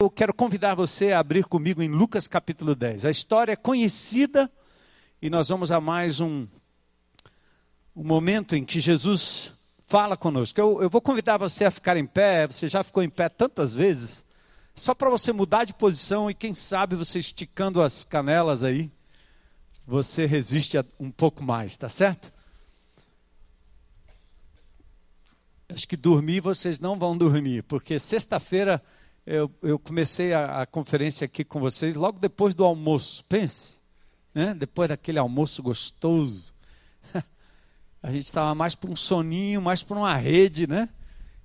eu quero convidar você a abrir comigo em Lucas capítulo 10. A história é conhecida e nós vamos a mais um, um momento em que Jesus fala conosco. Eu, eu vou convidar você a ficar em pé, você já ficou em pé tantas vezes, só para você mudar de posição e quem sabe você esticando as canelas aí, você resiste um pouco mais, tá certo? Acho que dormir vocês não vão dormir, porque sexta-feira eu, eu comecei a, a, conferência aqui com vocês logo depois do almoço. Pense, né? depois daquele almoço gostoso. A gente estava mais para um soninho, mais para uma rede, né?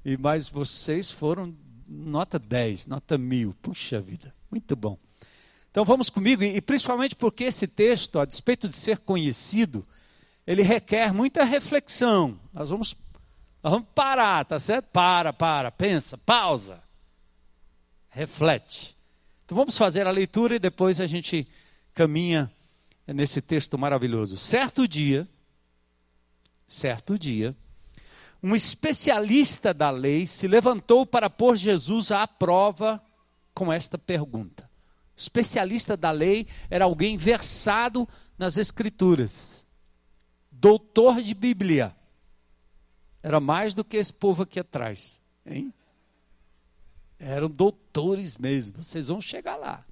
E mais vocês foram nota 10, nota mil. Puxa vida, muito bom. Então vamos comigo, e principalmente porque esse texto, a despeito de ser conhecido, ele requer muita reflexão. Nós vamos, nós vamos parar, tá certo? Para, para, pensa, pausa reflete. Então vamos fazer a leitura e depois a gente caminha nesse texto maravilhoso. Certo dia, certo dia, um especialista da lei se levantou para pôr Jesus à prova com esta pergunta. Especialista da lei era alguém versado nas Escrituras, doutor de Bíblia. Era mais do que esse povo aqui atrás, hein? Eram doutores mesmo. Vocês vão chegar lá.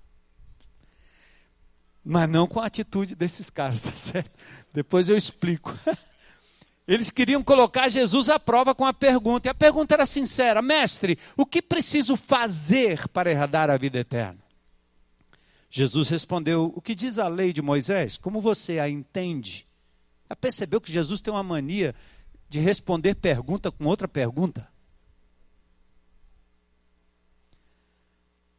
Mas não com a atitude desses caras, tá certo? Depois eu explico. Eles queriam colocar Jesus à prova com a pergunta. E a pergunta era sincera: Mestre, o que preciso fazer para herdar a vida eterna? Jesus respondeu: O que diz a lei de Moisés? Como você a entende? Já percebeu que Jesus tem uma mania de responder pergunta com outra pergunta?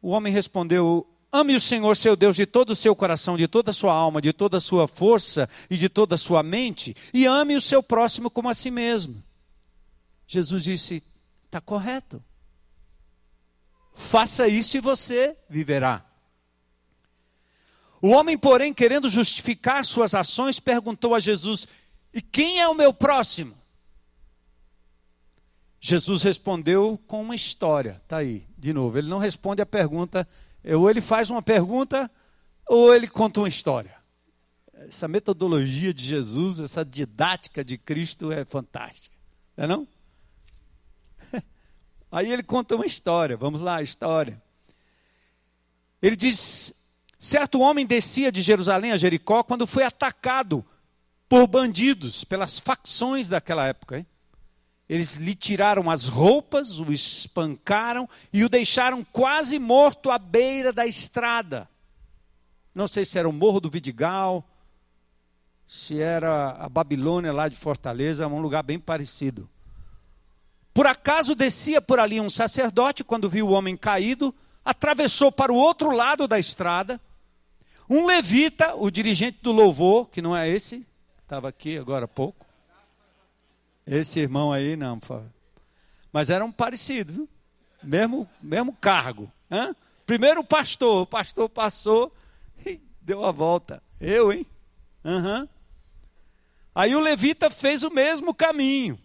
O homem respondeu: Ame o Senhor seu Deus de todo o seu coração, de toda a sua alma, de toda a sua força e de toda a sua mente, e ame o seu próximo como a si mesmo. Jesus disse: Está correto. Faça isso e você viverá. O homem, porém, querendo justificar suas ações, perguntou a Jesus: E quem é o meu próximo? Jesus respondeu com uma história. Está aí, de novo. Ele não responde a pergunta. Ou ele faz uma pergunta, ou ele conta uma história. Essa metodologia de Jesus, essa didática de Cristo é fantástica. Não é não? Aí ele conta uma história. Vamos lá, a história. Ele diz: certo homem descia de Jerusalém a Jericó quando foi atacado por bandidos, pelas facções daquela época. Hein? Eles lhe tiraram as roupas, o espancaram e o deixaram quase morto à beira da estrada. Não sei se era o Morro do Vidigal, se era a Babilônia lá de Fortaleza, um lugar bem parecido. Por acaso descia por ali um sacerdote, quando viu o homem caído, atravessou para o outro lado da estrada. Um levita, o dirigente do louvor, que não é esse, estava aqui agora há pouco, esse irmão aí, não. Mas era um parecido, viu? Mesmo, mesmo cargo. Hã? Primeiro o pastor, o pastor passou e deu a volta. Eu, hein? Uhum. Aí o levita fez o mesmo caminho.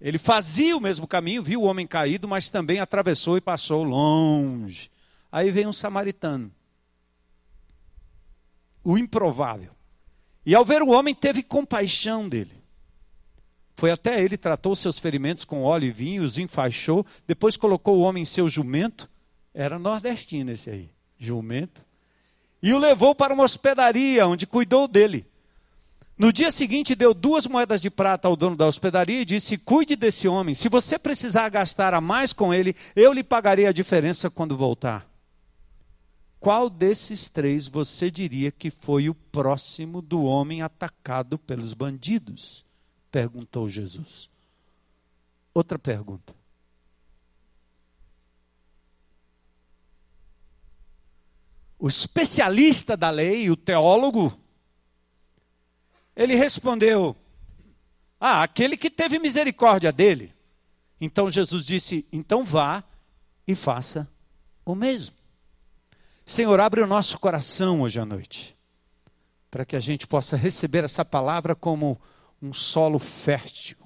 Ele fazia o mesmo caminho, viu o homem caído, mas também atravessou e passou longe. Aí vem um samaritano. O improvável. E ao ver o homem, teve compaixão dele. Foi até ele, tratou seus ferimentos com óleo e vinho, os enfaixou, depois colocou o homem em seu jumento, era nordestino esse aí, jumento, e o levou para uma hospedaria, onde cuidou dele. No dia seguinte, deu duas moedas de prata ao dono da hospedaria e disse: Cuide desse homem. Se você precisar gastar a mais com ele, eu lhe pagarei a diferença quando voltar. Qual desses três você diria que foi o próximo do homem atacado pelos bandidos? Perguntou Jesus. Outra pergunta. O especialista da lei, o teólogo, ele respondeu: Ah, aquele que teve misericórdia dele. Então Jesus disse: Então vá e faça o mesmo. Senhor, abre o nosso coração hoje à noite, para que a gente possa receber essa palavra como um solo fértil,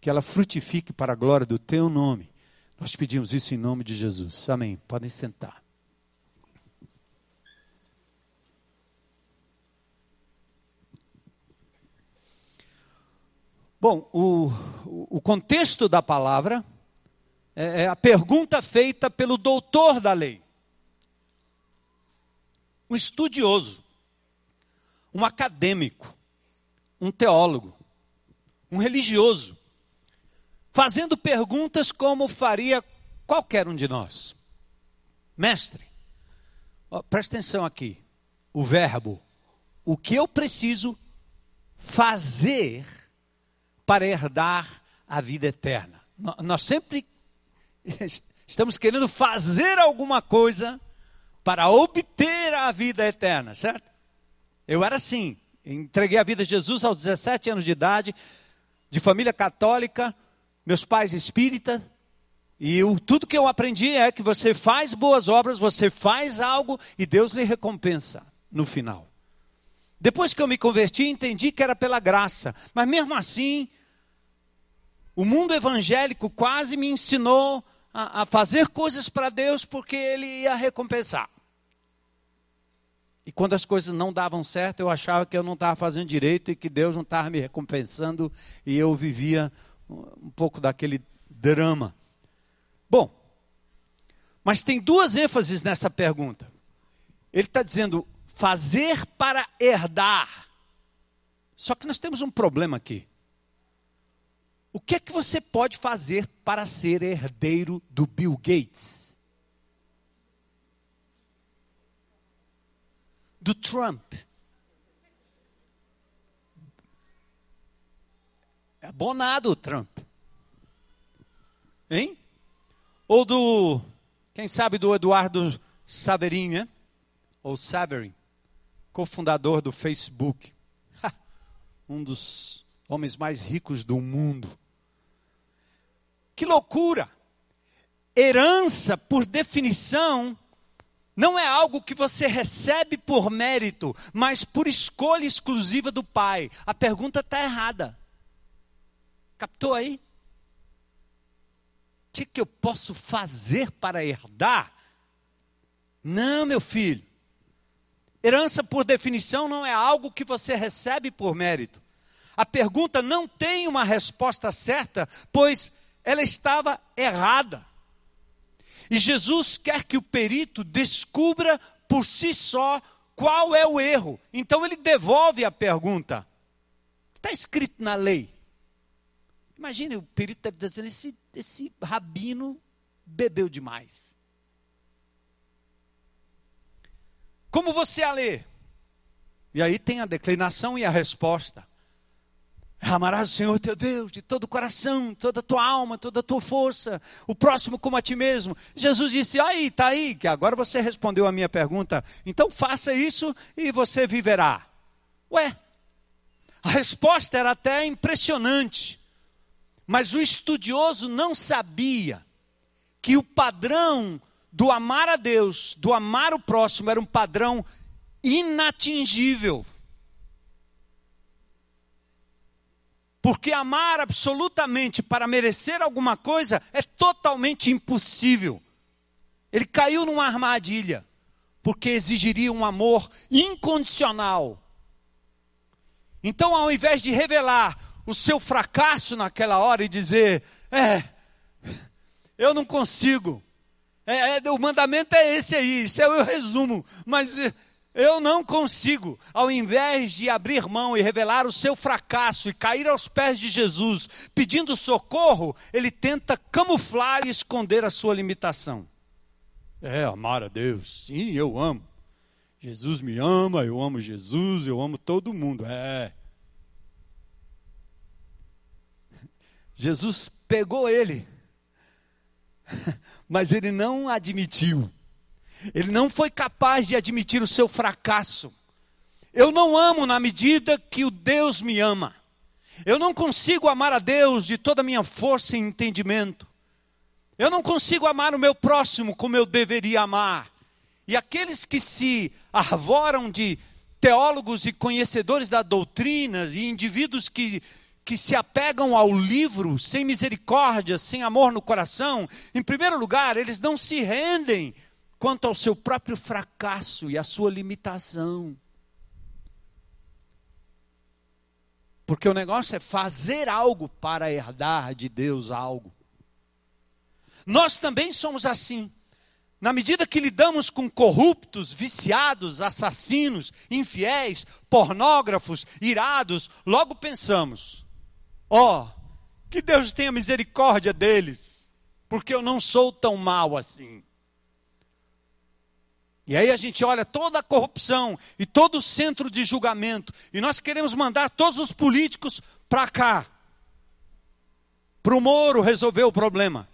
que ela frutifique para a glória do teu nome. Nós pedimos isso em nome de Jesus. Amém. Podem sentar. Bom, o, o contexto da palavra é, é a pergunta feita pelo doutor da lei, um estudioso, um acadêmico, um teólogo, um religioso, fazendo perguntas como faria qualquer um de nós. Mestre, ó, presta atenção aqui, o verbo, o que eu preciso fazer para herdar a vida eterna. Nós sempre estamos querendo fazer alguma coisa para obter a vida eterna, certo? Eu era assim, entreguei a vida a Jesus aos 17 anos de idade, de família católica, meus pais espíritas, e eu, tudo que eu aprendi é que você faz boas obras, você faz algo e Deus lhe recompensa no final. Depois que eu me converti, entendi que era pela graça, mas mesmo assim, o mundo evangélico quase me ensinou a, a fazer coisas para Deus porque Ele ia recompensar. E quando as coisas não davam certo, eu achava que eu não estava fazendo direito e que Deus não estava me recompensando e eu vivia um pouco daquele drama. Bom, mas tem duas ênfases nessa pergunta. Ele está dizendo fazer para herdar. Só que nós temos um problema aqui. O que é que você pode fazer para ser herdeiro do Bill Gates? Do Trump? É abonado o Trump. Hein? Ou do, quem sabe, do Eduardo Saverin, né? Ou Saverin, cofundador do Facebook. um dos homens mais ricos do mundo. Que loucura! Herança, por definição, não é algo que você recebe por mérito, mas por escolha exclusiva do pai. A pergunta está errada. Captou aí? O que, que eu posso fazer para herdar? Não, meu filho. Herança, por definição, não é algo que você recebe por mérito. A pergunta não tem uma resposta certa, pois ela estava errada. E Jesus quer que o perito descubra por si só qual é o erro. Então ele devolve a pergunta. Está escrito na lei. Imagine, o perito deve dizer assim, esse, esse rabino bebeu demais. Como você a lê? E aí tem a declinação e a resposta. Amarás o Senhor teu Deus de todo o coração, toda a tua alma, toda a tua força, o próximo como a ti mesmo. Jesus disse: aí, está aí, que agora você respondeu a minha pergunta, então faça isso e você viverá. Ué, a resposta era até impressionante, mas o estudioso não sabia que o padrão do amar a Deus, do amar o próximo, era um padrão inatingível. Porque amar absolutamente para merecer alguma coisa é totalmente impossível. Ele caiu numa armadilha, porque exigiria um amor incondicional. Então, ao invés de revelar o seu fracasso naquela hora e dizer: É, eu não consigo. É, é, o mandamento é esse aí, isso é o resumo. Mas eu não consigo, ao invés de abrir mão e revelar o seu fracasso e cair aos pés de Jesus pedindo socorro, ele tenta camuflar e esconder a sua limitação. É, amar a Deus, sim, eu amo. Jesus me ama, eu amo Jesus, eu amo todo mundo. É. Jesus pegou ele, mas ele não admitiu. Ele não foi capaz de admitir o seu fracasso. Eu não amo na medida que o Deus me ama. Eu não consigo amar a Deus de toda a minha força e entendimento. Eu não consigo amar o meu próximo como eu deveria amar. E aqueles que se arvoram de teólogos e conhecedores da doutrina e indivíduos que que se apegam ao livro sem misericórdia, sem amor no coração, em primeiro lugar, eles não se rendem quanto ao seu próprio fracasso e à sua limitação. Porque o negócio é fazer algo para herdar de Deus algo. Nós também somos assim. Na medida que lidamos com corruptos, viciados, assassinos, infiéis, pornógrafos, irados, logo pensamos: ó, oh, que Deus tenha misericórdia deles, porque eu não sou tão mal assim. E aí a gente olha toda a corrupção e todo o centro de julgamento, e nós queremos mandar todos os políticos para cá, para o Moro resolver o problema.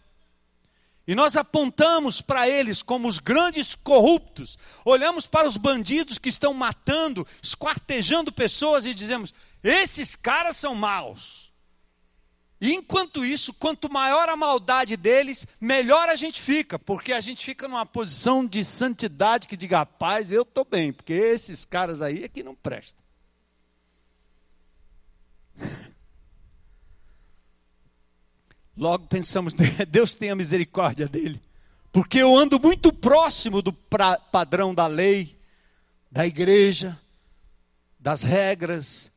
E nós apontamos para eles como os grandes corruptos, olhamos para os bandidos que estão matando, esquartejando pessoas e dizemos: esses caras são maus. E enquanto isso, quanto maior a maldade deles, melhor a gente fica, porque a gente fica numa posição de santidade que diga, rapaz, eu estou bem, porque esses caras aí é que não prestam. Logo pensamos, Deus tenha misericórdia dele, porque eu ando muito próximo do pra, padrão da lei, da igreja, das regras,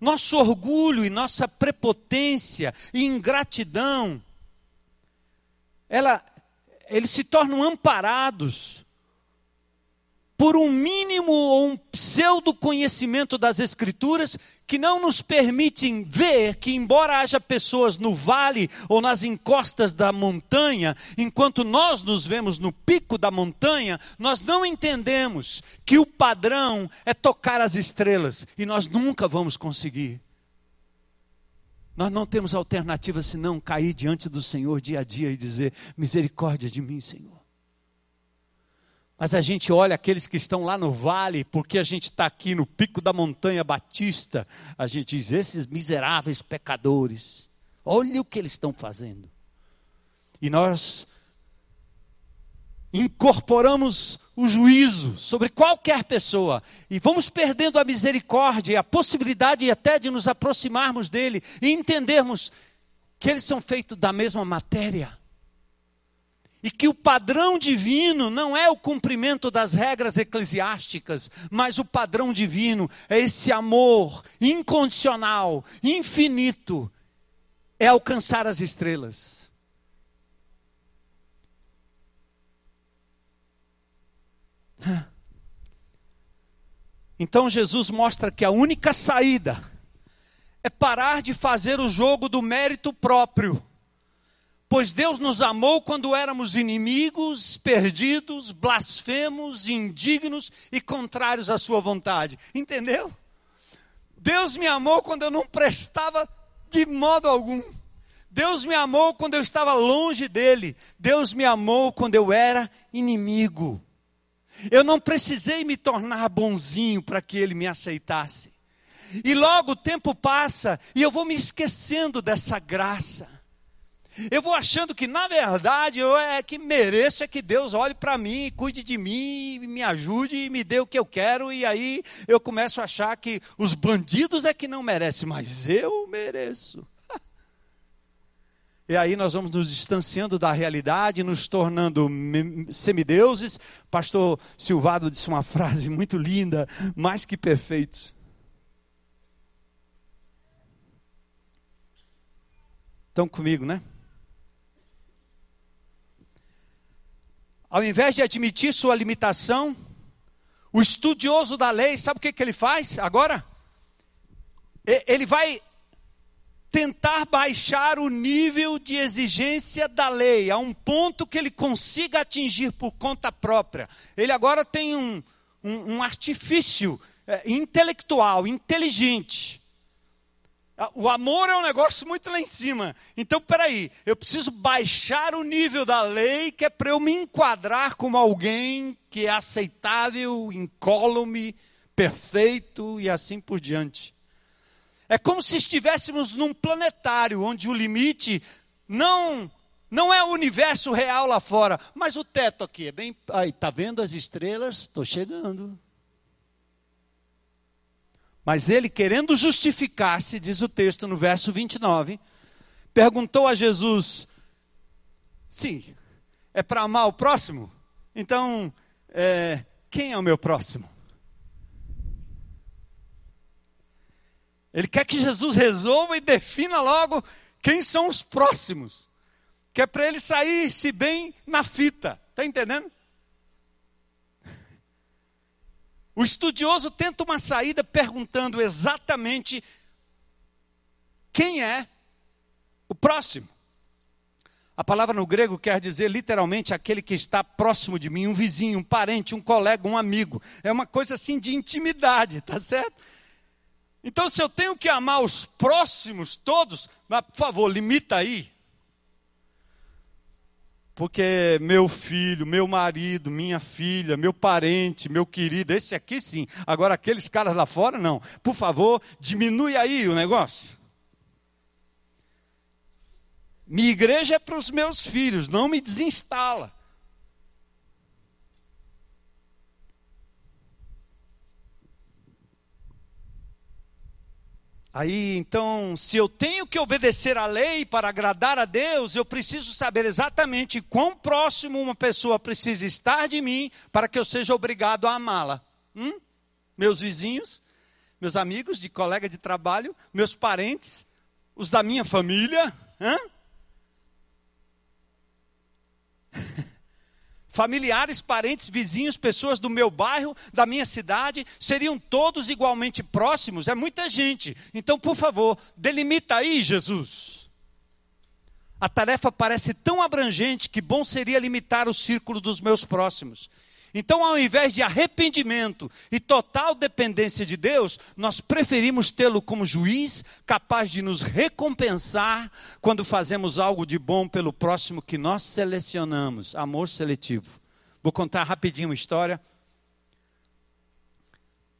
nosso orgulho e nossa prepotência e ingratidão, ela, eles se tornam amparados por um mínimo ou um pseudo conhecimento das Escrituras que não nos permitem ver que, embora haja pessoas no vale ou nas encostas da montanha, enquanto nós nos vemos no pico da montanha, nós não entendemos que o padrão é tocar as estrelas e nós nunca vamos conseguir. Nós não temos alternativa senão cair diante do Senhor dia a dia e dizer: misericórdia de mim, Senhor. Mas a gente olha aqueles que estão lá no vale, porque a gente está aqui no pico da montanha batista, a gente diz: esses miseráveis pecadores, olha o que eles estão fazendo. E nós incorporamos o juízo sobre qualquer pessoa e vamos perdendo a misericórdia e a possibilidade até de nos aproximarmos dele e entendermos que eles são feitos da mesma matéria. E que o padrão divino não é o cumprimento das regras eclesiásticas, mas o padrão divino é esse amor incondicional, infinito, é alcançar as estrelas. Então Jesus mostra que a única saída é parar de fazer o jogo do mérito próprio Pois Deus nos amou quando éramos inimigos, perdidos, blasfemos, indignos e contrários à Sua vontade. Entendeu? Deus me amou quando eu não prestava de modo algum. Deus me amou quando eu estava longe dele. Deus me amou quando eu era inimigo. Eu não precisei me tornar bonzinho para que ele me aceitasse. E logo o tempo passa e eu vou me esquecendo dessa graça. Eu vou achando que, na verdade, eu é que mereço é que Deus olhe para mim, cuide de mim, me ajude e me dê o que eu quero. E aí eu começo a achar que os bandidos é que não merecem, mas eu mereço. E aí nós vamos nos distanciando da realidade, nos tornando semideuses. Pastor Silvado disse uma frase muito linda, mais que perfeitos. Estão comigo, né? Ao invés de admitir sua limitação, o estudioso da lei, sabe o que, que ele faz agora? Ele vai tentar baixar o nível de exigência da lei a um ponto que ele consiga atingir por conta própria. Ele agora tem um, um, um artifício é, intelectual, inteligente, o amor é um negócio muito lá em cima. Então, peraí, eu preciso baixar o nível da lei, que é para eu me enquadrar como alguém que é aceitável, incólume, perfeito e assim por diante. É como se estivéssemos num planetário onde o limite não não é o universo real lá fora, mas o teto aqui é bem, aí tá vendo as estrelas? Estou chegando. Mas ele, querendo justificar-se, diz o texto no verso 29, perguntou a Jesus: Sim, é para amar o próximo? Então, é, quem é o meu próximo? Ele quer que Jesus resolva e defina logo quem são os próximos. Que é para ele sair-se bem na fita. Está entendendo? O estudioso tenta uma saída perguntando exatamente quem é o próximo. A palavra no grego quer dizer literalmente aquele que está próximo de mim, um vizinho, um parente, um colega, um amigo. É uma coisa assim de intimidade, tá certo? Então, se eu tenho que amar os próximos todos, mas, por favor, limita aí. Porque meu filho, meu marido, minha filha, meu parente, meu querido, esse aqui sim. Agora, aqueles caras lá fora, não. Por favor, diminui aí o negócio. Minha igreja é para os meus filhos, não me desinstala. Aí, então, se eu tenho que obedecer à lei para agradar a Deus, eu preciso saber exatamente quão próximo uma pessoa precisa estar de mim para que eu seja obrigado a amá-la. Hum? Meus vizinhos, meus amigos de colega de trabalho, meus parentes, os da minha família. Hã? familiares, parentes, vizinhos, pessoas do meu bairro, da minha cidade, seriam todos igualmente próximos? É muita gente. Então, por favor, delimita aí, Jesus. A tarefa parece tão abrangente que bom seria limitar o círculo dos meus próximos. Então, ao invés de arrependimento e total dependência de Deus, nós preferimos tê-lo como juiz, capaz de nos recompensar quando fazemos algo de bom pelo próximo que nós selecionamos. Amor seletivo. Vou contar rapidinho uma história.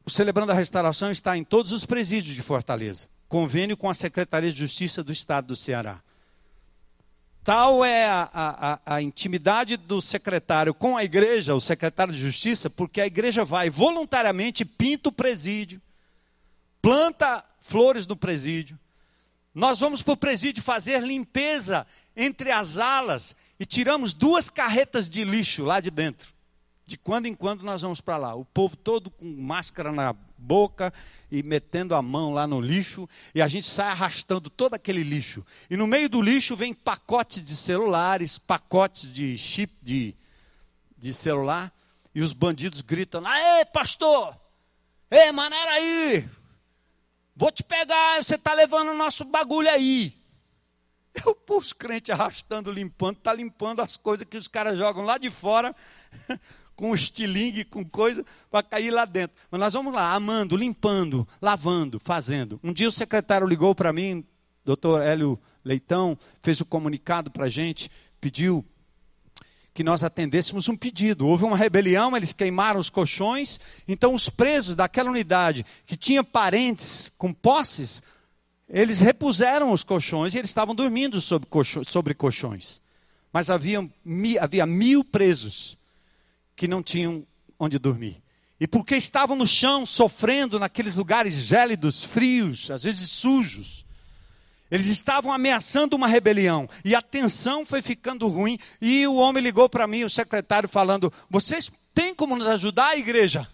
O Celebrando a Restauração está em todos os presídios de Fortaleza. Convênio com a Secretaria de Justiça do Estado do Ceará. Tal é a, a, a, intimidade do secretário com a igreja, o secretário de justiça, porque a igreja vai voluntariamente, pinta o presídio, planta flores no presídio. Nós vamos para o presídio fazer limpeza entre as alas e tiramos duas carretas de lixo lá de dentro. De quando em quando nós vamos para lá. O povo todo com máscara na boca e metendo a mão lá no lixo, e a gente sai arrastando todo aquele lixo. E no meio do lixo vem pacotes de celulares, pacotes de chip de, de celular, e os bandidos gritam: Aê, pastor! Ei, maneira aí! Vou te pegar, você está levando o nosso bagulho aí. Eu, os crentes arrastando, limpando, está limpando as coisas que os caras jogam lá de fora com estilingue, com coisa, para cair lá dentro. Mas nós vamos lá, amando, limpando, lavando, fazendo. Um dia o secretário ligou para mim, doutor Hélio Leitão, fez o um comunicado para a gente, pediu que nós atendêssemos um pedido. Houve uma rebelião, eles queimaram os colchões, então os presos daquela unidade que tinha parentes com posses, eles repuseram os colchões e eles estavam dormindo sobre, colchões. Mas havia, havia mil presos que não tinham onde dormir. E porque estavam no chão, sofrendo naqueles lugares gélidos, frios, às vezes sujos, eles estavam ameaçando uma rebelião. E a tensão foi ficando ruim. E o homem ligou para mim, o secretário, falando: Vocês têm como nos ajudar, a igreja?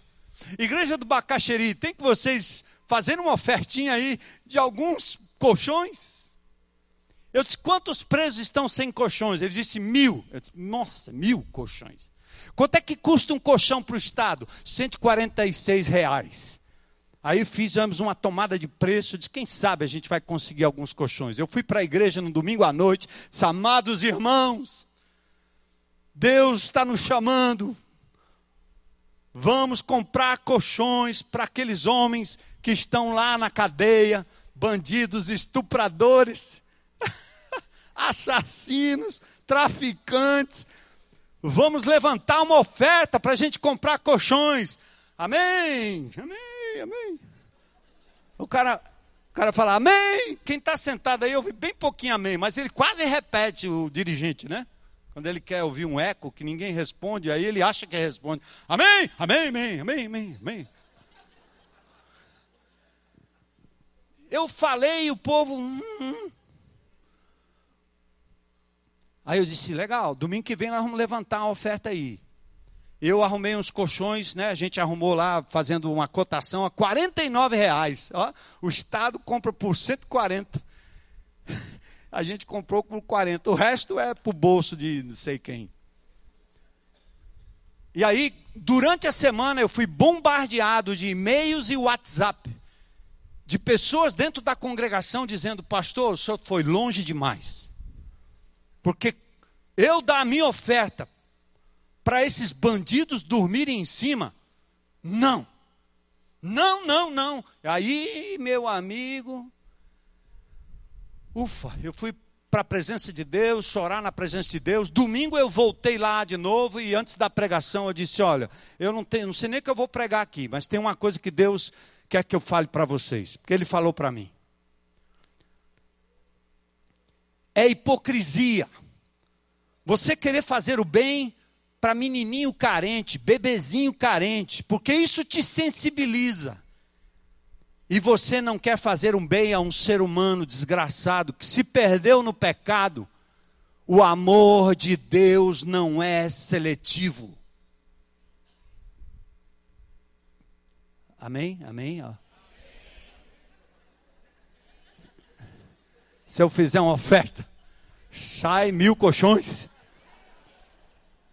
Igreja do Bacaxeri, tem que vocês fazerem uma ofertinha aí de alguns colchões? Eu disse: Quantos presos estão sem colchões? Ele disse: Mil. Eu disse: Nossa, mil colchões. Quanto é que custa um colchão para o Estado? 146 reais. Aí fizemos uma tomada de preço, disse, quem sabe a gente vai conseguir alguns colchões. Eu fui para a igreja no domingo à noite, disse, amados irmãos, Deus está nos chamando, vamos comprar colchões para aqueles homens que estão lá na cadeia, bandidos, estupradores, assassinos, traficantes, Vamos levantar uma oferta para a gente comprar colchões. Amém, amém, amém. O cara, o cara fala, amém. Quem está sentado aí ouve bem pouquinho amém, mas ele quase repete o dirigente, né? Quando ele quer ouvir um eco que ninguém responde, aí ele acha que responde. Amém, amém, amém, amém, amém, amém. eu falei e o povo. Hum, hum. Aí eu disse: legal, domingo que vem nós vamos levantar uma oferta aí. Eu arrumei uns colchões, né? A gente arrumou lá fazendo uma cotação a 49 reais. Ó, o Estado compra por 140. A gente comprou por 40. O resto é para o bolso de não sei quem. E aí, durante a semana, eu fui bombardeado de e-mails e WhatsApp de pessoas dentro da congregação dizendo: Pastor, o senhor foi longe demais. Porque eu dar a minha oferta para esses bandidos dormirem em cima? Não. Não, não, não. Aí, meu amigo, ufa, eu fui para a presença de Deus, chorar na presença de Deus. Domingo eu voltei lá de novo e antes da pregação eu disse: Olha, eu não, tenho, não sei nem que eu vou pregar aqui, mas tem uma coisa que Deus quer que eu fale para vocês, porque Ele falou para mim. É hipocrisia. Você querer fazer o bem para menininho carente, bebezinho carente, porque isso te sensibiliza. E você não quer fazer um bem a um ser humano desgraçado que se perdeu no pecado. O amor de Deus não é seletivo. Amém? Amém? Ó. Se eu fizer uma oferta, sai mil colchões.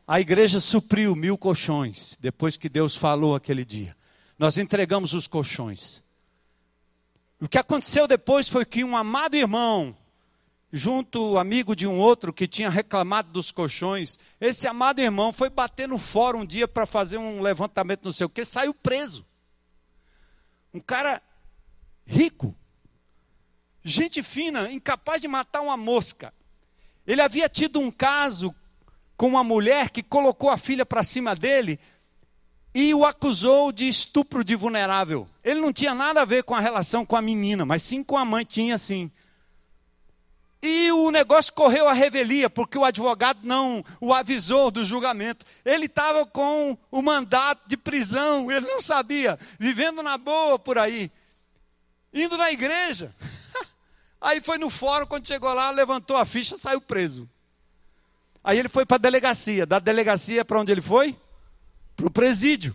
A igreja supriu mil colchões, depois que Deus falou aquele dia. Nós entregamos os colchões. O que aconteceu depois foi que um amado irmão, junto amigo de um outro que tinha reclamado dos colchões, esse amado irmão foi bater no fórum um dia para fazer um levantamento, não sei o que, saiu preso. Um cara rico, gente fina, incapaz de matar uma mosca. Ele havia tido um caso com uma mulher que colocou a filha para cima dele e o acusou de estupro de vulnerável. Ele não tinha nada a ver com a relação com a menina, mas sim com a mãe, tinha sim. E o negócio correu a revelia, porque o advogado não o avisou do julgamento. Ele estava com o mandato de prisão, ele não sabia, vivendo na boa por aí, indo na igreja. Aí foi no fórum, quando chegou lá, levantou a ficha, saiu preso. Aí ele foi para a delegacia. Da delegacia para onde ele foi? Para o presídio.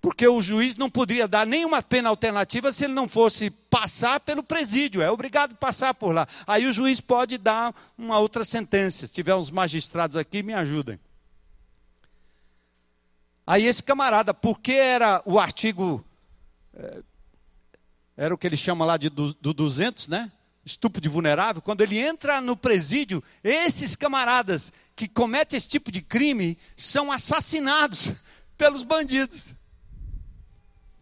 Porque o juiz não poderia dar nenhuma pena alternativa se ele não fosse passar pelo presídio. É obrigado a passar por lá. Aí o juiz pode dar uma outra sentença. Se tiver uns magistrados aqui, me ajudem. Aí esse camarada, porque era o artigo, é, era o que ele chama lá de do, do 200, né? Estupro de vulnerável, quando ele entra no presídio, esses camaradas que cometem esse tipo de crime são assassinados pelos bandidos.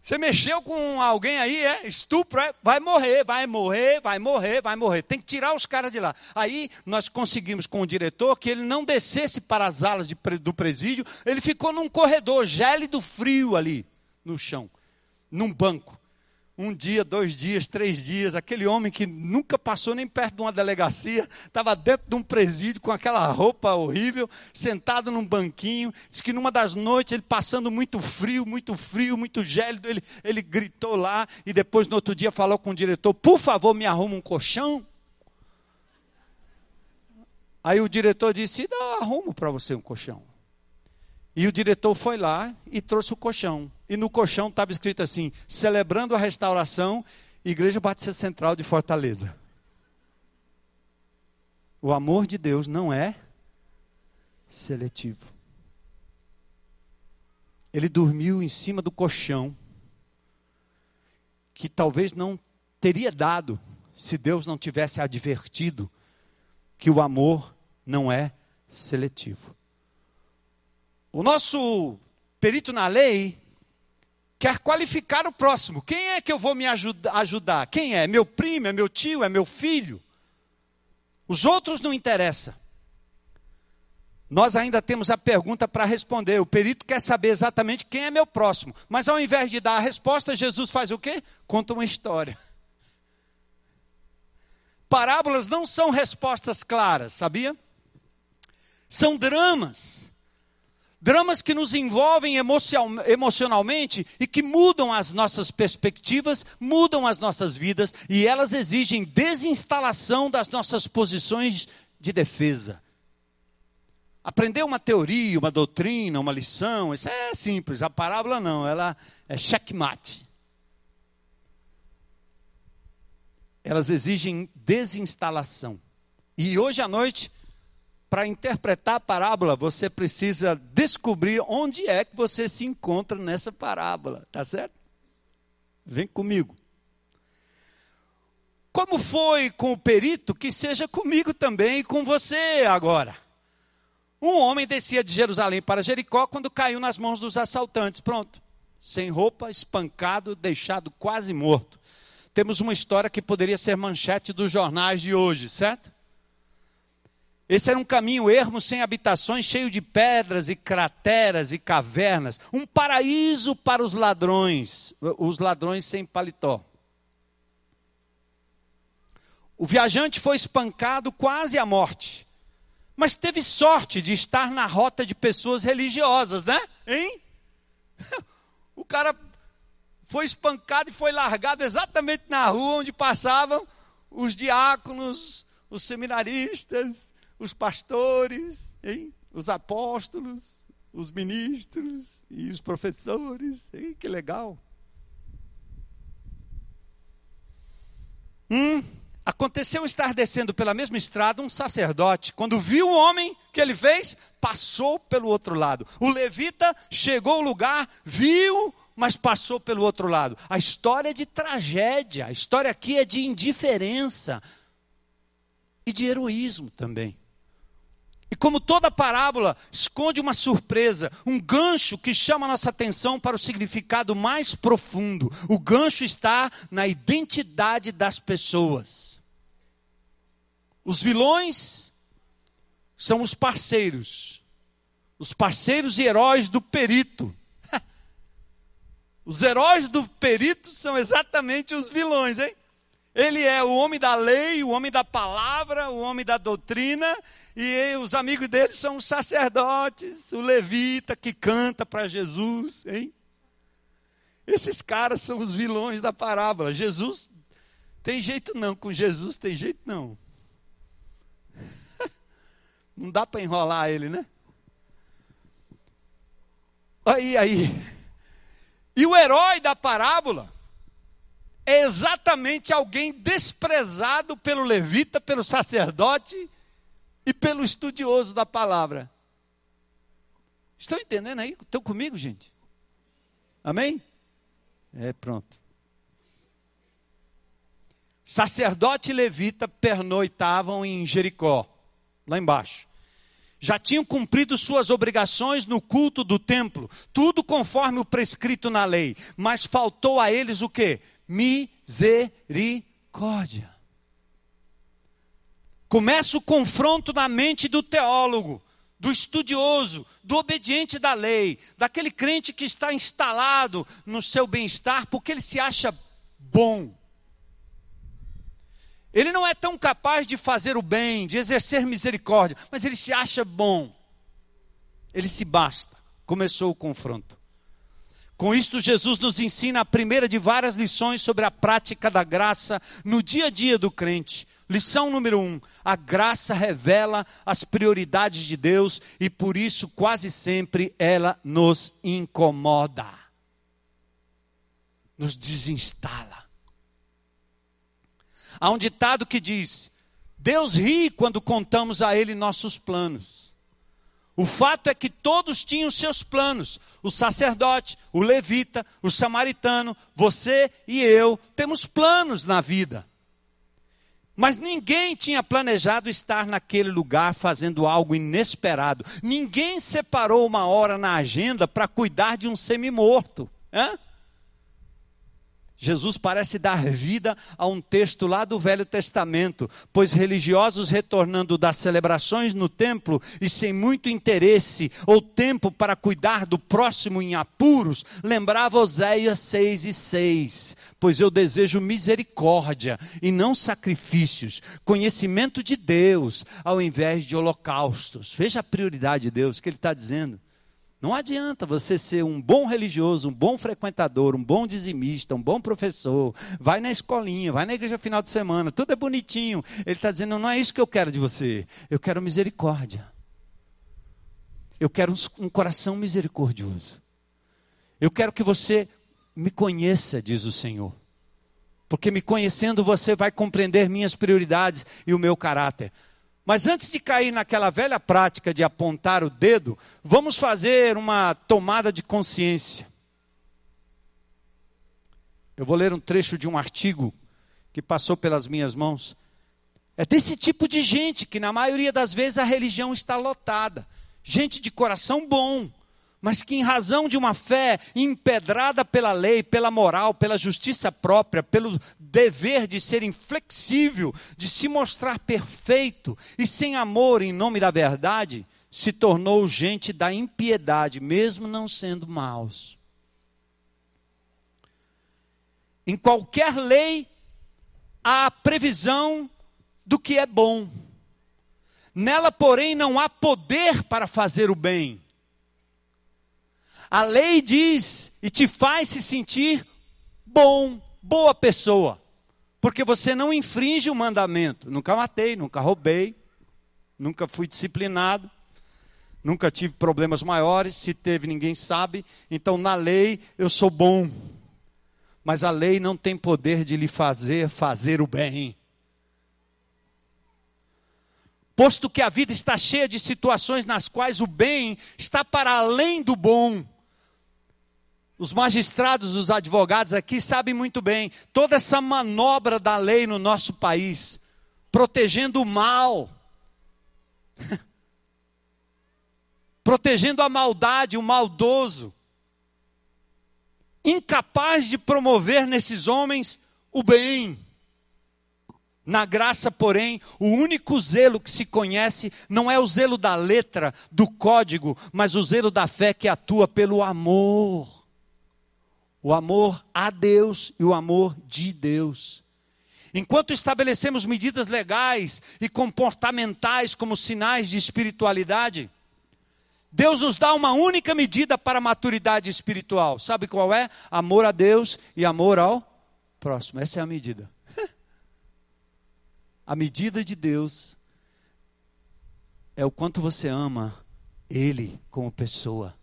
Você mexeu com alguém aí, é estupro, é, vai morrer, vai morrer, vai morrer, vai morrer. Tem que tirar os caras de lá. Aí nós conseguimos com o diretor que ele não descesse para as alas de, do presídio, ele ficou num corredor gélido frio ali no chão, num banco um dia, dois dias, três dias, aquele homem que nunca passou nem perto de uma delegacia, estava dentro de um presídio com aquela roupa horrível, sentado num banquinho. Diz que numa das noites, ele passando muito frio, muito frio, muito gélido, ele, ele gritou lá e depois no outro dia falou com o diretor: Por favor, me arruma um colchão. Aí o diretor disse: arrumo para você um colchão. E o diretor foi lá e trouxe o colchão. E no colchão estava escrito assim: celebrando a restauração, Igreja Batista Central de Fortaleza. O amor de Deus não é seletivo. Ele dormiu em cima do colchão, que talvez não teria dado se Deus não tivesse advertido que o amor não é seletivo. O nosso perito na lei quer qualificar o próximo. Quem é que eu vou me ajudar? Quem é? Meu primo? É meu tio? É meu filho? Os outros não interessam. Nós ainda temos a pergunta para responder. O perito quer saber exatamente quem é meu próximo. Mas ao invés de dar a resposta, Jesus faz o quê? Conta uma história. Parábolas não são respostas claras, sabia? São dramas Dramas que nos envolvem emocionalmente e que mudam as nossas perspectivas, mudam as nossas vidas e elas exigem desinstalação das nossas posições de defesa. Aprender uma teoria, uma doutrina, uma lição, isso é simples. A parábola não, ela é checkmate. Elas exigem desinstalação. E hoje à noite para interpretar a parábola, você precisa descobrir onde é que você se encontra nessa parábola, tá certo? Vem comigo. Como foi com o perito, que seja comigo também e com você agora. Um homem descia de Jerusalém para Jericó quando caiu nas mãos dos assaltantes. Pronto. Sem roupa, espancado, deixado quase morto. Temos uma história que poderia ser manchete dos jornais de hoje, certo? Esse era um caminho ermo sem habitações, cheio de pedras e crateras e cavernas, um paraíso para os ladrões, os ladrões sem paletó. O viajante foi espancado quase à morte, mas teve sorte de estar na rota de pessoas religiosas, né? Hein? O cara foi espancado e foi largado exatamente na rua onde passavam os diáconos, os seminaristas, os pastores, hein? os apóstolos, os ministros e os professores. Hein? Que legal. Hum, aconteceu estar descendo pela mesma estrada um sacerdote. Quando viu o homem que ele fez, passou pelo outro lado. O levita chegou ao lugar, viu, mas passou pelo outro lado. A história é de tragédia, a história aqui é de indiferença e de heroísmo também. E como toda parábola esconde uma surpresa, um gancho que chama a nossa atenção para o significado mais profundo. O gancho está na identidade das pessoas. Os vilões são os parceiros, os parceiros e heróis do perito. Os heróis do perito são exatamente os vilões, hein? Ele é o homem da lei, o homem da palavra, o homem da doutrina, e os amigos dele são os sacerdotes, o levita que canta para Jesus, hein? Esses caras são os vilões da parábola. Jesus tem jeito não, com Jesus tem jeito não. Não dá para enrolar ele, né? Aí, aí. E o herói da parábola é exatamente alguém desprezado pelo levita, pelo sacerdote e pelo estudioso da palavra. Estão entendendo aí? Estão comigo, gente? Amém? É, pronto. Sacerdote e levita pernoitavam em Jericó, lá embaixo. Já tinham cumprido suas obrigações no culto do templo, tudo conforme o prescrito na lei, mas faltou a eles o que? Misericórdia. Começa o confronto na mente do teólogo, do estudioso, do obediente da lei, daquele crente que está instalado no seu bem-estar porque ele se acha bom. Ele não é tão capaz de fazer o bem, de exercer misericórdia, mas ele se acha bom. Ele se basta. Começou o confronto. Com isto, Jesus nos ensina a primeira de várias lições sobre a prática da graça no dia a dia do crente. Lição número um: a graça revela as prioridades de Deus e por isso quase sempre ela nos incomoda, nos desinstala. Há um ditado que diz: Deus ri quando contamos a Ele nossos planos. O fato é que todos tinham seus planos. O sacerdote, o levita, o samaritano, você e eu temos planos na vida. Mas ninguém tinha planejado estar naquele lugar fazendo algo inesperado. Ninguém separou uma hora na agenda para cuidar de um semi-morto. Jesus parece dar vida a um texto lá do Velho Testamento, pois religiosos retornando das celebrações no templo e sem muito interesse ou tempo para cuidar do próximo em apuros, lembrava Oséias 6 e 6, pois eu desejo misericórdia e não sacrifícios, conhecimento de Deus ao invés de holocaustos. Veja a prioridade de Deus que ele está dizendo. Não adianta você ser um bom religioso, um bom frequentador, um bom dizimista, um bom professor, vai na escolinha, vai na igreja final de semana, tudo é bonitinho. Ele está dizendo: não é isso que eu quero de você, eu quero misericórdia. Eu quero um coração misericordioso. Eu quero que você me conheça, diz o Senhor. Porque me conhecendo você vai compreender minhas prioridades e o meu caráter. Mas antes de cair naquela velha prática de apontar o dedo, vamos fazer uma tomada de consciência. Eu vou ler um trecho de um artigo que passou pelas minhas mãos. É desse tipo de gente que, na maioria das vezes, a religião está lotada gente de coração bom, mas que, em razão de uma fé empedrada pela lei, pela moral, pela justiça própria, pelo dever de ser inflexível, de se mostrar perfeito e sem amor em nome da verdade, se tornou gente da impiedade, mesmo não sendo maus. Em qualquer lei há previsão do que é bom. Nela, porém, não há poder para fazer o bem. A lei diz e te faz se sentir bom, boa pessoa, porque você não infringe o mandamento. Nunca matei, nunca roubei, nunca fui disciplinado, nunca tive problemas maiores. Se teve, ninguém sabe. Então, na lei, eu sou bom. Mas a lei não tem poder de lhe fazer fazer o bem posto que a vida está cheia de situações nas quais o bem está para além do bom. Os magistrados, os advogados aqui sabem muito bem toda essa manobra da lei no nosso país, protegendo o mal, protegendo a maldade, o maldoso, incapaz de promover nesses homens o bem. Na graça, porém, o único zelo que se conhece não é o zelo da letra, do código, mas o zelo da fé que atua pelo amor. O amor a Deus e o amor de Deus. Enquanto estabelecemos medidas legais e comportamentais como sinais de espiritualidade, Deus nos dá uma única medida para a maturidade espiritual. Sabe qual é? Amor a Deus e amor ao próximo. Essa é a medida. A medida de Deus é o quanto você ama Ele como pessoa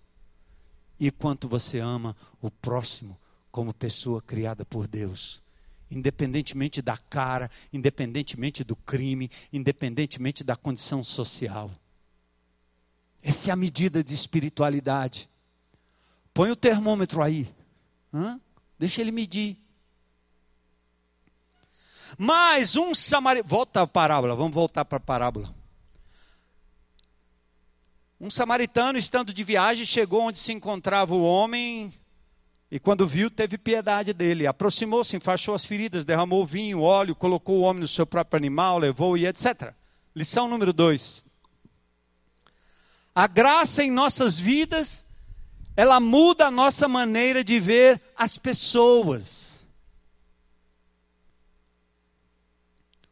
e quanto você ama o próximo como pessoa criada por Deus. Independentemente da cara, independentemente do crime, independentemente da condição social. Essa é a medida de espiritualidade. Põe o termômetro aí. Hã? Deixa ele medir. Mas um samaritano. Volta a parábola, vamos voltar para a parábola. Um samaritano, estando de viagem, chegou onde se encontrava o homem e, quando viu, teve piedade dele. Aproximou-se, enfaixou as feridas, derramou vinho, óleo, colocou o homem no seu próprio animal, levou e etc. Lição número dois. A graça em nossas vidas, ela muda a nossa maneira de ver as pessoas.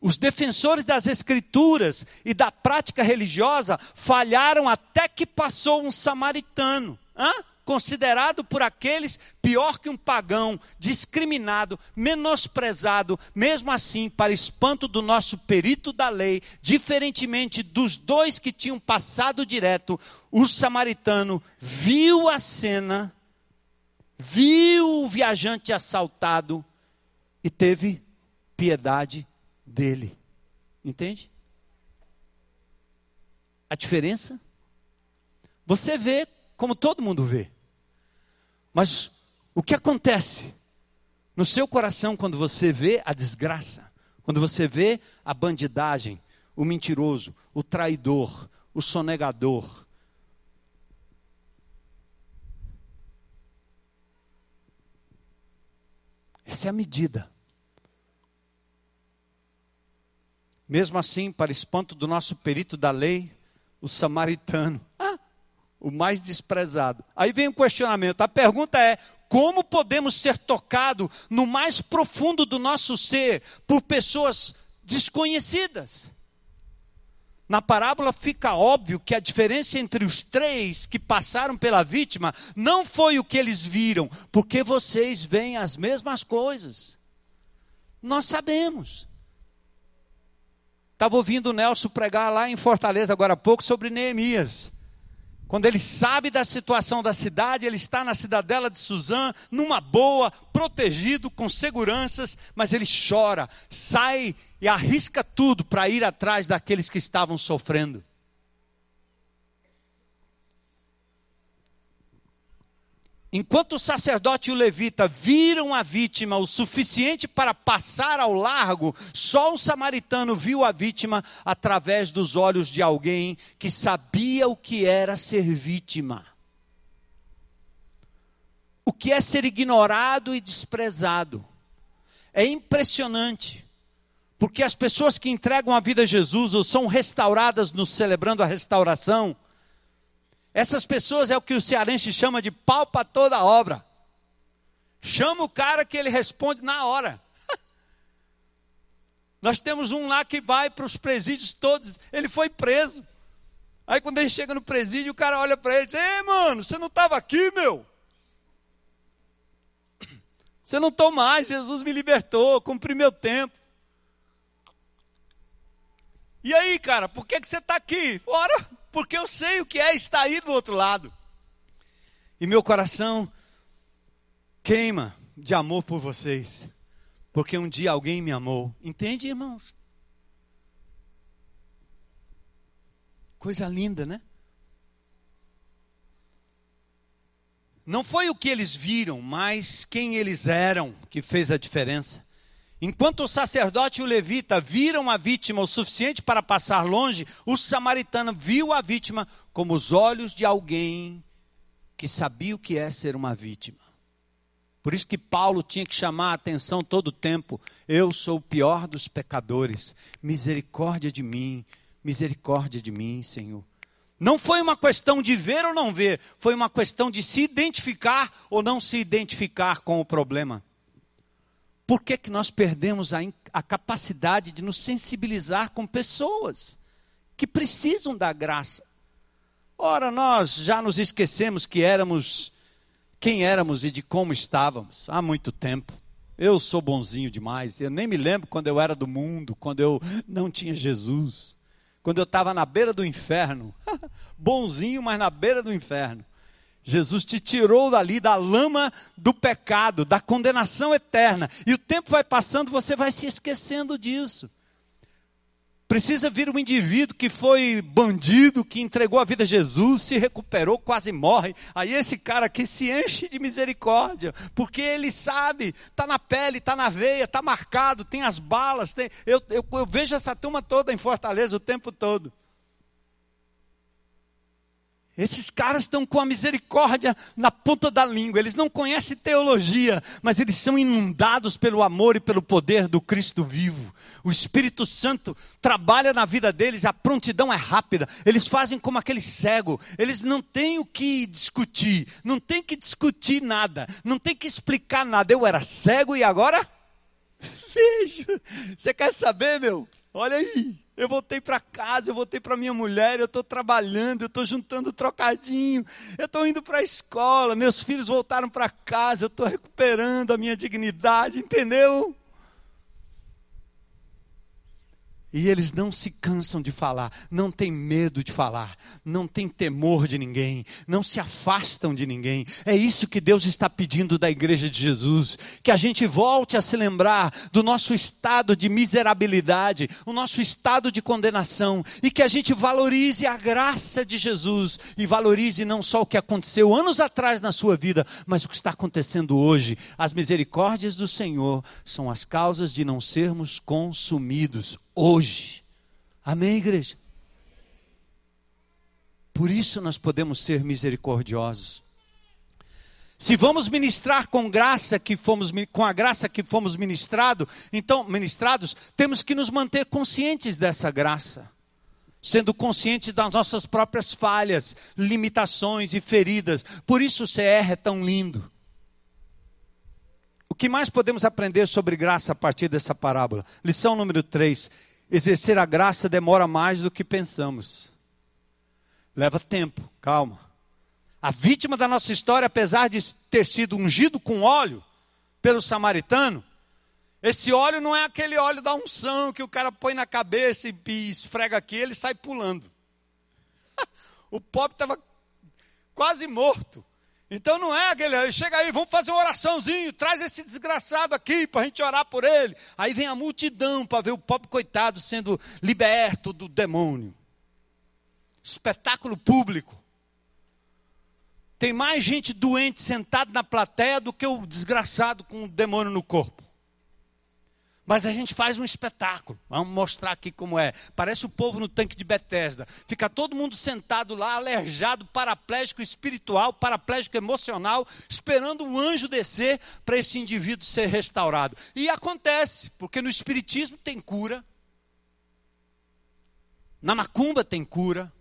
Os defensores das escrituras e da prática religiosa falharam até que passou um samaritano, hã? considerado por aqueles pior que um pagão, discriminado, menosprezado, mesmo assim, para espanto do nosso perito da lei, diferentemente dos dois que tinham passado direto, o samaritano viu a cena, viu o viajante assaltado e teve piedade dele. Entende? A diferença? Você vê como todo mundo vê. Mas o que acontece no seu coração quando você vê a desgraça? Quando você vê a bandidagem, o mentiroso, o traidor, o sonegador, Essa é a medida. Mesmo assim, para espanto do nosso perito da lei, o samaritano, ah, o mais desprezado. Aí vem o questionamento. A pergunta é: como podemos ser tocados no mais profundo do nosso ser por pessoas desconhecidas? Na parábola fica óbvio que a diferença entre os três que passaram pela vítima não foi o que eles viram, porque vocês veem as mesmas coisas. Nós sabemos. Estava ouvindo o Nelson pregar lá em Fortaleza agora há pouco sobre Neemias. Quando ele sabe da situação da cidade, ele está na cidadela de Suzã, numa boa, protegido, com seguranças, mas ele chora, sai e arrisca tudo para ir atrás daqueles que estavam sofrendo. Enquanto o sacerdote e o levita viram a vítima o suficiente para passar ao largo, só o samaritano viu a vítima através dos olhos de alguém que sabia o que era ser vítima. O que é ser ignorado e desprezado. É impressionante, porque as pessoas que entregam a vida a Jesus ou são restauradas no celebrando a restauração, essas pessoas é o que o cearense chama de pau para toda obra. Chama o cara que ele responde na hora. Nós temos um lá que vai para os presídios todos, ele foi preso. Aí quando ele chega no presídio, o cara olha para ele e diz: Ei, mano, você não estava aqui, meu? Você não estou mais, Jesus me libertou, cumpri meu tempo. E aí, cara, por que, que você está aqui? Ora, porque eu sei o que é estar aí do outro lado. E meu coração queima de amor por vocês, porque um dia alguém me amou. Entende, irmãos? Coisa linda, né? Não foi o que eles viram, mas quem eles eram que fez a diferença. Enquanto o sacerdote e o levita viram a vítima o suficiente para passar longe, o samaritano viu a vítima como os olhos de alguém que sabia o que é ser uma vítima. Por isso que Paulo tinha que chamar a atenção todo o tempo: eu sou o pior dos pecadores, misericórdia de mim, misericórdia de mim, Senhor. Não foi uma questão de ver ou não ver, foi uma questão de se identificar ou não se identificar com o problema. Por que, que nós perdemos a, a capacidade de nos sensibilizar com pessoas que precisam da graça? Ora, nós já nos esquecemos que éramos quem éramos e de como estávamos há muito tempo. Eu sou bonzinho demais. Eu nem me lembro quando eu era do mundo, quando eu não tinha Jesus, quando eu estava na beira do inferno. bonzinho, mas na beira do inferno. Jesus te tirou dali da lama do pecado, da condenação eterna. E o tempo vai passando, você vai se esquecendo disso. Precisa vir um indivíduo que foi bandido, que entregou a vida a Jesus, se recuperou, quase morre. Aí esse cara aqui se enche de misericórdia, porque ele sabe, está na pele, está na veia, está marcado, tem as balas. Tem... Eu, eu, eu vejo essa turma toda em Fortaleza o tempo todo. Esses caras estão com a misericórdia na ponta da língua. Eles não conhecem teologia, mas eles são inundados pelo amor e pelo poder do Cristo vivo. O Espírito Santo trabalha na vida deles, a prontidão é rápida. Eles fazem como aquele cego. Eles não têm o que discutir, não tem que discutir nada, não tem que explicar nada. Eu era cego e agora vejo. Você quer saber, meu? Olha aí. Eu voltei para casa, eu voltei para minha mulher, eu estou trabalhando, eu estou juntando trocadinho, eu estou indo para a escola, meus filhos voltaram para casa, eu estou recuperando a minha dignidade, entendeu? E eles não se cansam de falar, não têm medo de falar, não têm temor de ninguém, não se afastam de ninguém. É isso que Deus está pedindo da igreja de Jesus, que a gente volte a se lembrar do nosso estado de miserabilidade, o nosso estado de condenação, e que a gente valorize a graça de Jesus e valorize não só o que aconteceu anos atrás na sua vida, mas o que está acontecendo hoje. As misericórdias do Senhor são as causas de não sermos consumidos hoje. Amém, igreja? Por isso nós podemos ser misericordiosos. Se vamos ministrar com graça que fomos com a graça que fomos ministrado, então ministrados, temos que nos manter conscientes dessa graça, sendo conscientes das nossas próprias falhas, limitações e feridas. Por isso o CR é tão lindo. O que mais podemos aprender sobre graça a partir dessa parábola? Lição número 3. exercer a graça demora mais do que pensamos. Leva tempo, calma. A vítima da nossa história, apesar de ter sido ungido com óleo pelo samaritano, esse óleo não é aquele óleo da unção que o cara põe na cabeça e esfrega aqui, ele sai pulando. o pobre estava quase morto. Então não é aquele, chega aí, vamos fazer uma oraçãozinho, traz esse desgraçado aqui para a gente orar por ele. Aí vem a multidão para ver o pobre coitado sendo liberto do demônio. Espetáculo público. Tem mais gente doente sentada na plateia do que o desgraçado com o demônio no corpo. Mas a gente faz um espetáculo. Vamos mostrar aqui como é. Parece o povo no tanque de Betesda. Fica todo mundo sentado lá, aleijado, paraplégico espiritual, paraplégico emocional, esperando um anjo descer para esse indivíduo ser restaurado. E acontece, porque no espiritismo tem cura. Na macumba tem cura.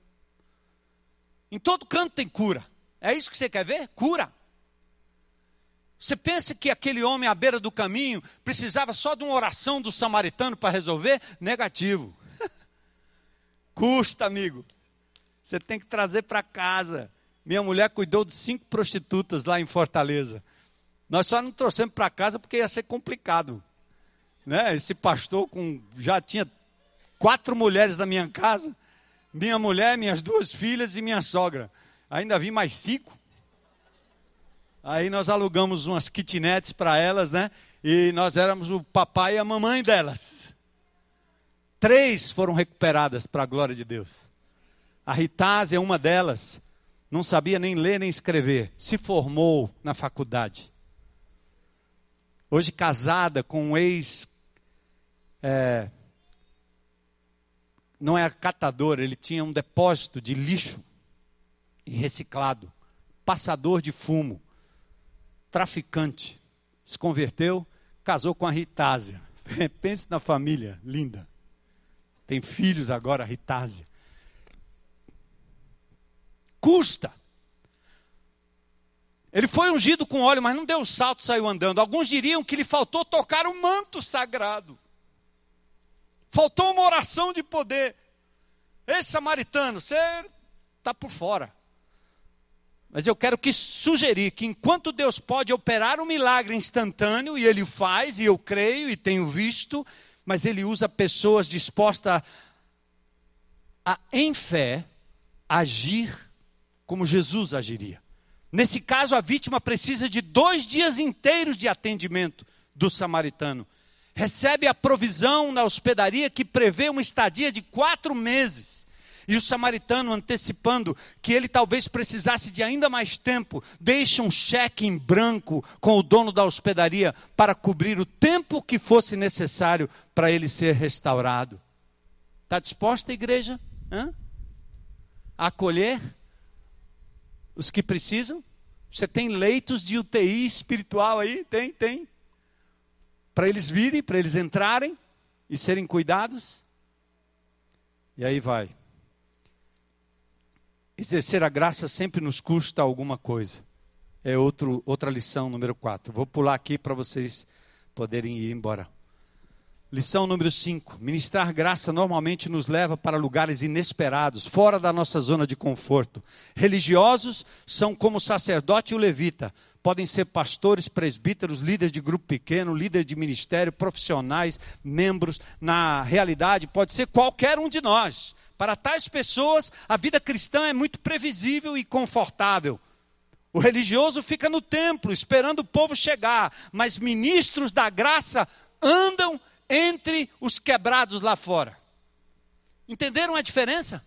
Em todo canto tem cura. É isso que você quer ver? Cura. Você pensa que aquele homem à beira do caminho precisava só de uma oração do samaritano para resolver? Negativo. Custa, amigo. Você tem que trazer para casa. Minha mulher cuidou de cinco prostitutas lá em Fortaleza. Nós só não trouxemos para casa porque ia ser complicado. Né? Esse pastor com, já tinha quatro mulheres na minha casa. Minha mulher, minhas duas filhas e minha sogra. Ainda vi mais cinco. Aí nós alugamos umas kitnets para elas, né? E nós éramos o papai e a mamãe delas. Três foram recuperadas para a glória de Deus. A Ritásia, uma delas, não sabia nem ler nem escrever, se formou na faculdade. Hoje casada com um ex. É, não é catador, ele tinha um depósito de lixo e reciclado, passador de fumo traficante, se converteu, casou com a Ritásia. Pense na família linda. Tem filhos agora, Ritásia. Custa. Ele foi ungido com óleo, mas não deu um salto, saiu andando. Alguns diriam que lhe faltou tocar o manto sagrado. Faltou uma oração de poder. Ei, samaritano, você está por fora. Mas eu quero que sugerir que enquanto Deus pode operar um milagre instantâneo, e Ele faz, e eu creio e tenho visto, mas Ele usa pessoas dispostas a, em fé, agir como Jesus agiria. Nesse caso, a vítima precisa de dois dias inteiros de atendimento do samaritano. Recebe a provisão na hospedaria que prevê uma estadia de quatro meses. E o samaritano, antecipando que ele talvez precisasse de ainda mais tempo, deixa um cheque em branco com o dono da hospedaria para cobrir o tempo que fosse necessário para ele ser restaurado. Está disposta a igreja Hã? a acolher os que precisam? Você tem leitos de UTI espiritual aí? Tem, tem. Para eles virem, para eles entrarem e serem cuidados? E aí vai. Exercer a graça sempre nos custa alguma coisa. É outro, outra lição número 4. Vou pular aqui para vocês poderem ir embora. Lição número 5. Ministrar graça normalmente nos leva para lugares inesperados, fora da nossa zona de conforto. Religiosos são como o sacerdote e o levita. Podem ser pastores, presbíteros, líderes de grupo pequeno, líderes de ministério, profissionais, membros. Na realidade, pode ser qualquer um de nós. Para tais pessoas, a vida cristã é muito previsível e confortável. O religioso fica no templo esperando o povo chegar, mas ministros da graça andam entre os quebrados lá fora. Entenderam a diferença?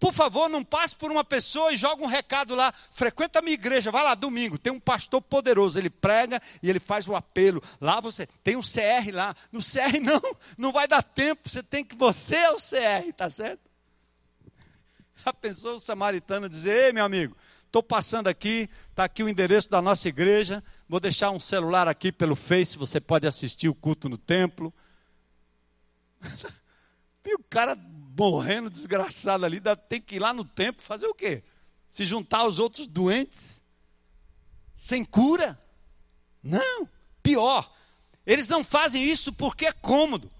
Por favor, não passe por uma pessoa e joga um recado lá. Frequenta a minha igreja, vai lá domingo. Tem um pastor poderoso, ele prega e ele faz o apelo. Lá você tem um CR lá. No CR não, não vai dar tempo. Você tem que você é o CR, tá certo? Já pensou o samaritano dizer: "Ei, meu amigo, estou passando aqui, está aqui o endereço da nossa igreja. Vou deixar um celular aqui pelo Face, você pode assistir o culto no templo." E o cara morrendo desgraçado ali, tem que ir lá no templo fazer o quê? Se juntar aos outros doentes? Sem cura? Não, pior. Eles não fazem isso porque é cômodo.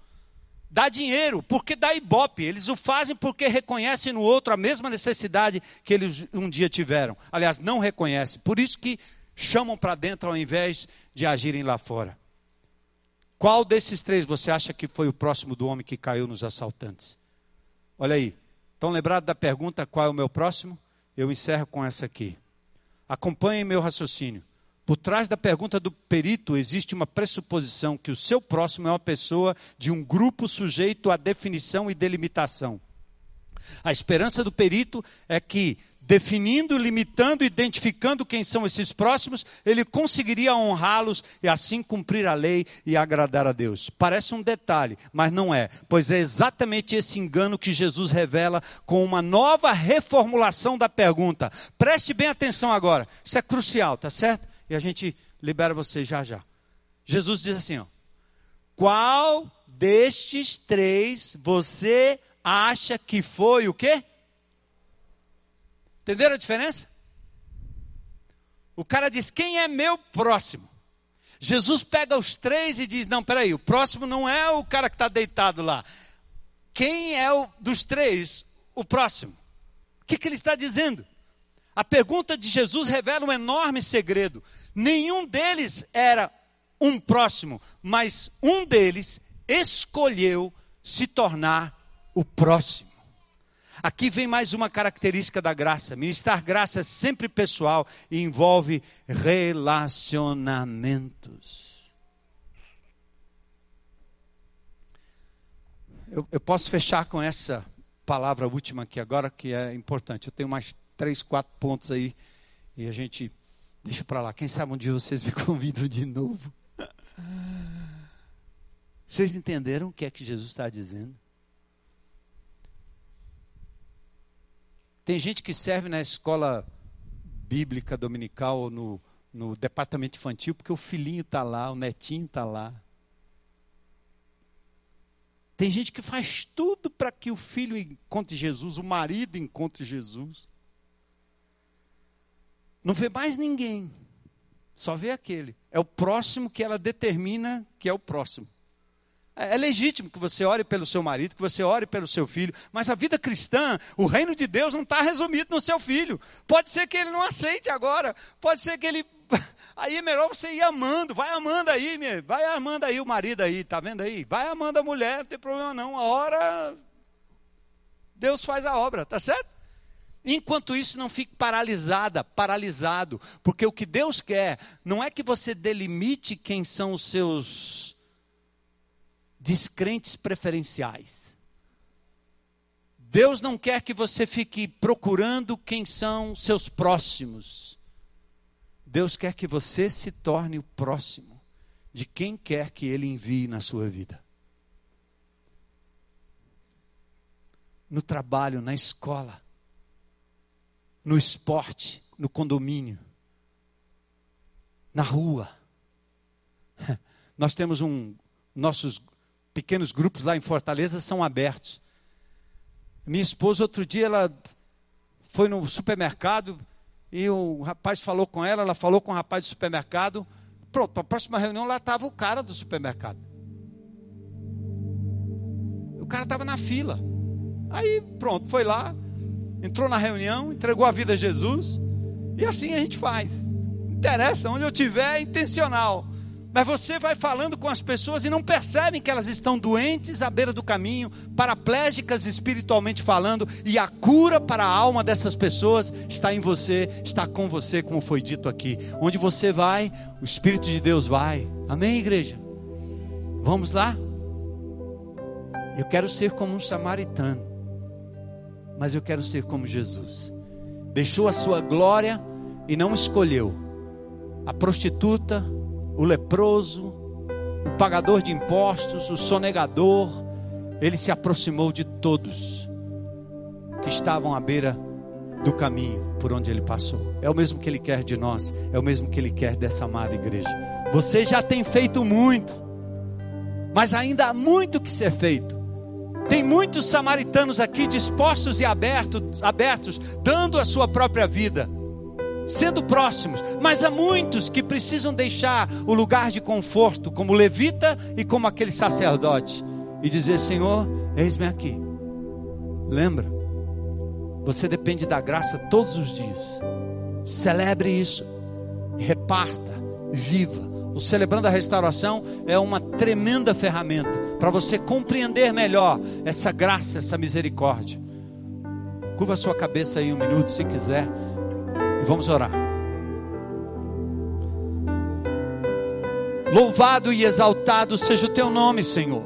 dá dinheiro, porque dá ibope. Eles o fazem porque reconhecem no outro a mesma necessidade que eles um dia tiveram. Aliás, não reconhecem. Por isso que chamam para dentro ao invés de agirem lá fora. Qual desses três você acha que foi o próximo do homem que caiu nos assaltantes? Olha aí. Estão lembrados da pergunta qual é o meu próximo? Eu encerro com essa aqui. Acompanhem meu raciocínio. Por trás da pergunta do perito existe uma pressuposição que o seu próximo é uma pessoa de um grupo sujeito à definição e delimitação. A esperança do perito é que definindo, limitando, identificando quem são esses próximos, ele conseguiria honrá-los e assim cumprir a lei e agradar a Deus. Parece um detalhe, mas não é, pois é exatamente esse engano que Jesus revela com uma nova reformulação da pergunta. Preste bem atenção agora, isso é crucial, tá certo? E a gente libera você já já. Jesus diz assim: ó, qual destes três você acha que foi o quê? Entenderam a diferença? O cara diz: Quem é meu próximo? Jesus pega os três e diz: Não, peraí, o próximo não é o cara que está deitado lá. Quem é o dos três o próximo? O que, que ele está dizendo? A pergunta de Jesus revela um enorme segredo. Nenhum deles era um próximo, mas um deles escolheu se tornar o próximo. Aqui vem mais uma característica da graça. Ministrar graça é sempre pessoal e envolve relacionamentos. Eu, eu, posso fechar com essa palavra última aqui agora, que é importante. Eu tenho mais três, quatro pontos aí e a gente deixa para lá. Quem sabe um dia vocês me convidam de novo. Vocês entenderam o que é que Jesus está dizendo? Tem gente que serve na escola bíblica dominical no, no departamento infantil porque o filhinho está lá, o netinho está lá. Tem gente que faz tudo para que o filho encontre Jesus, o marido encontre Jesus. Não vê mais ninguém, só vê aquele. É o próximo que ela determina que é o próximo. É, é legítimo que você ore pelo seu marido, que você ore pelo seu filho, mas a vida cristã, o reino de Deus não está resumido no seu filho. Pode ser que ele não aceite agora, pode ser que ele. Aí é melhor você ir amando, vai amando aí, vai amando aí o marido aí, tá vendo aí? Vai amando a mulher, não tem problema não. A hora Deus faz a obra, tá certo? Enquanto isso, não fique paralisada, paralisado, porque o que Deus quer não é que você delimite quem são os seus descrentes preferenciais. Deus não quer que você fique procurando quem são seus próximos. Deus quer que você se torne o próximo de quem quer que Ele envie na sua vida. No trabalho, na escola, no esporte, no condomínio, na rua. Nós temos um, nossos pequenos grupos lá em Fortaleza são abertos. Minha esposa, outro dia, ela foi no supermercado e o rapaz falou com ela, ela falou com o rapaz do supermercado. Pronto, para a próxima reunião lá estava o cara do supermercado. O cara estava na fila. Aí, pronto, foi lá, entrou na reunião, entregou a vida a Jesus. E assim a gente faz. Interessa, onde eu tiver, é intencional. Mas você vai falando com as pessoas e não percebem que elas estão doentes à beira do caminho, paraplégicas espiritualmente falando, e a cura para a alma dessas pessoas está em você, está com você, como foi dito aqui. Onde você vai, o Espírito de Deus vai. Amém, igreja? Vamos lá? Eu quero ser como um samaritano, mas eu quero ser como Jesus. Deixou a sua glória e não escolheu a prostituta, o leproso, o pagador de impostos, o sonegador, ele se aproximou de todos que estavam à beira do caminho por onde ele passou. É o mesmo que ele quer de nós, é o mesmo que ele quer dessa amada igreja. Você já tem feito muito, mas ainda há muito que ser feito. Tem muitos samaritanos aqui dispostos e abertos, abertos, dando a sua própria vida sendo próximos, mas há muitos que precisam deixar o lugar de conforto, como levita e como aquele sacerdote, e dizer: Senhor, eis-me aqui. Lembra, você depende da graça todos os dias. Celebre isso, reparta, viva. O Celebrando a Restauração é uma tremenda ferramenta para você compreender melhor essa graça, essa misericórdia. Curva sua cabeça aí um minuto, se quiser, vamos orar. Louvado e exaltado seja o teu nome, Senhor.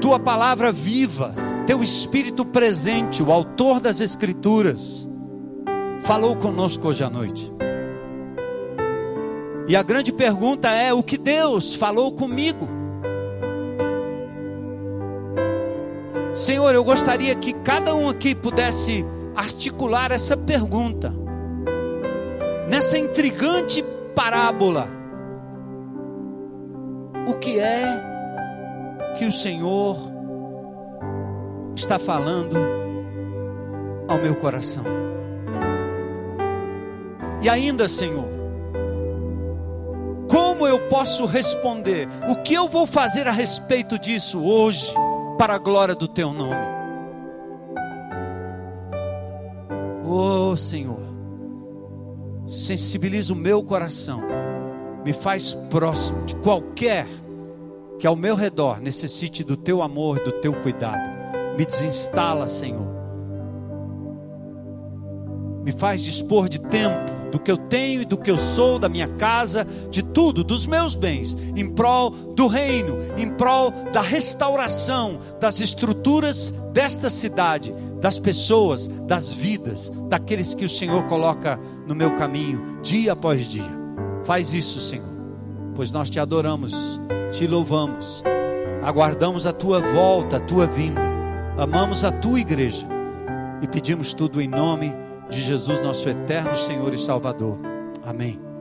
Tua palavra viva, teu espírito presente, o autor das Escrituras, falou conosco hoje à noite. E a grande pergunta é: o que Deus falou comigo? Senhor, eu gostaria que cada um aqui pudesse articular essa pergunta. Nessa intrigante parábola, o que é que o Senhor está falando ao meu coração? E ainda, Senhor, como eu posso responder? O que eu vou fazer a respeito disso hoje, para a glória do Teu nome? Oh Senhor, sensibiliza o meu coração, me faz próximo de qualquer que ao meu redor necessite do Teu amor, do Teu cuidado. Me desinstala, Senhor. Me faz dispor de tempo do que eu tenho e do que eu sou, da minha casa, de tudo, dos meus bens, em prol do reino, em prol da restauração das estruturas desta cidade, das pessoas, das vidas, daqueles que o Senhor coloca no meu caminho, dia após dia. Faz isso, Senhor, pois nós te adoramos, te louvamos, aguardamos a tua volta, a tua vinda, amamos a tua igreja e pedimos tudo em nome de de Jesus, nosso eterno Senhor e Salvador. Amém.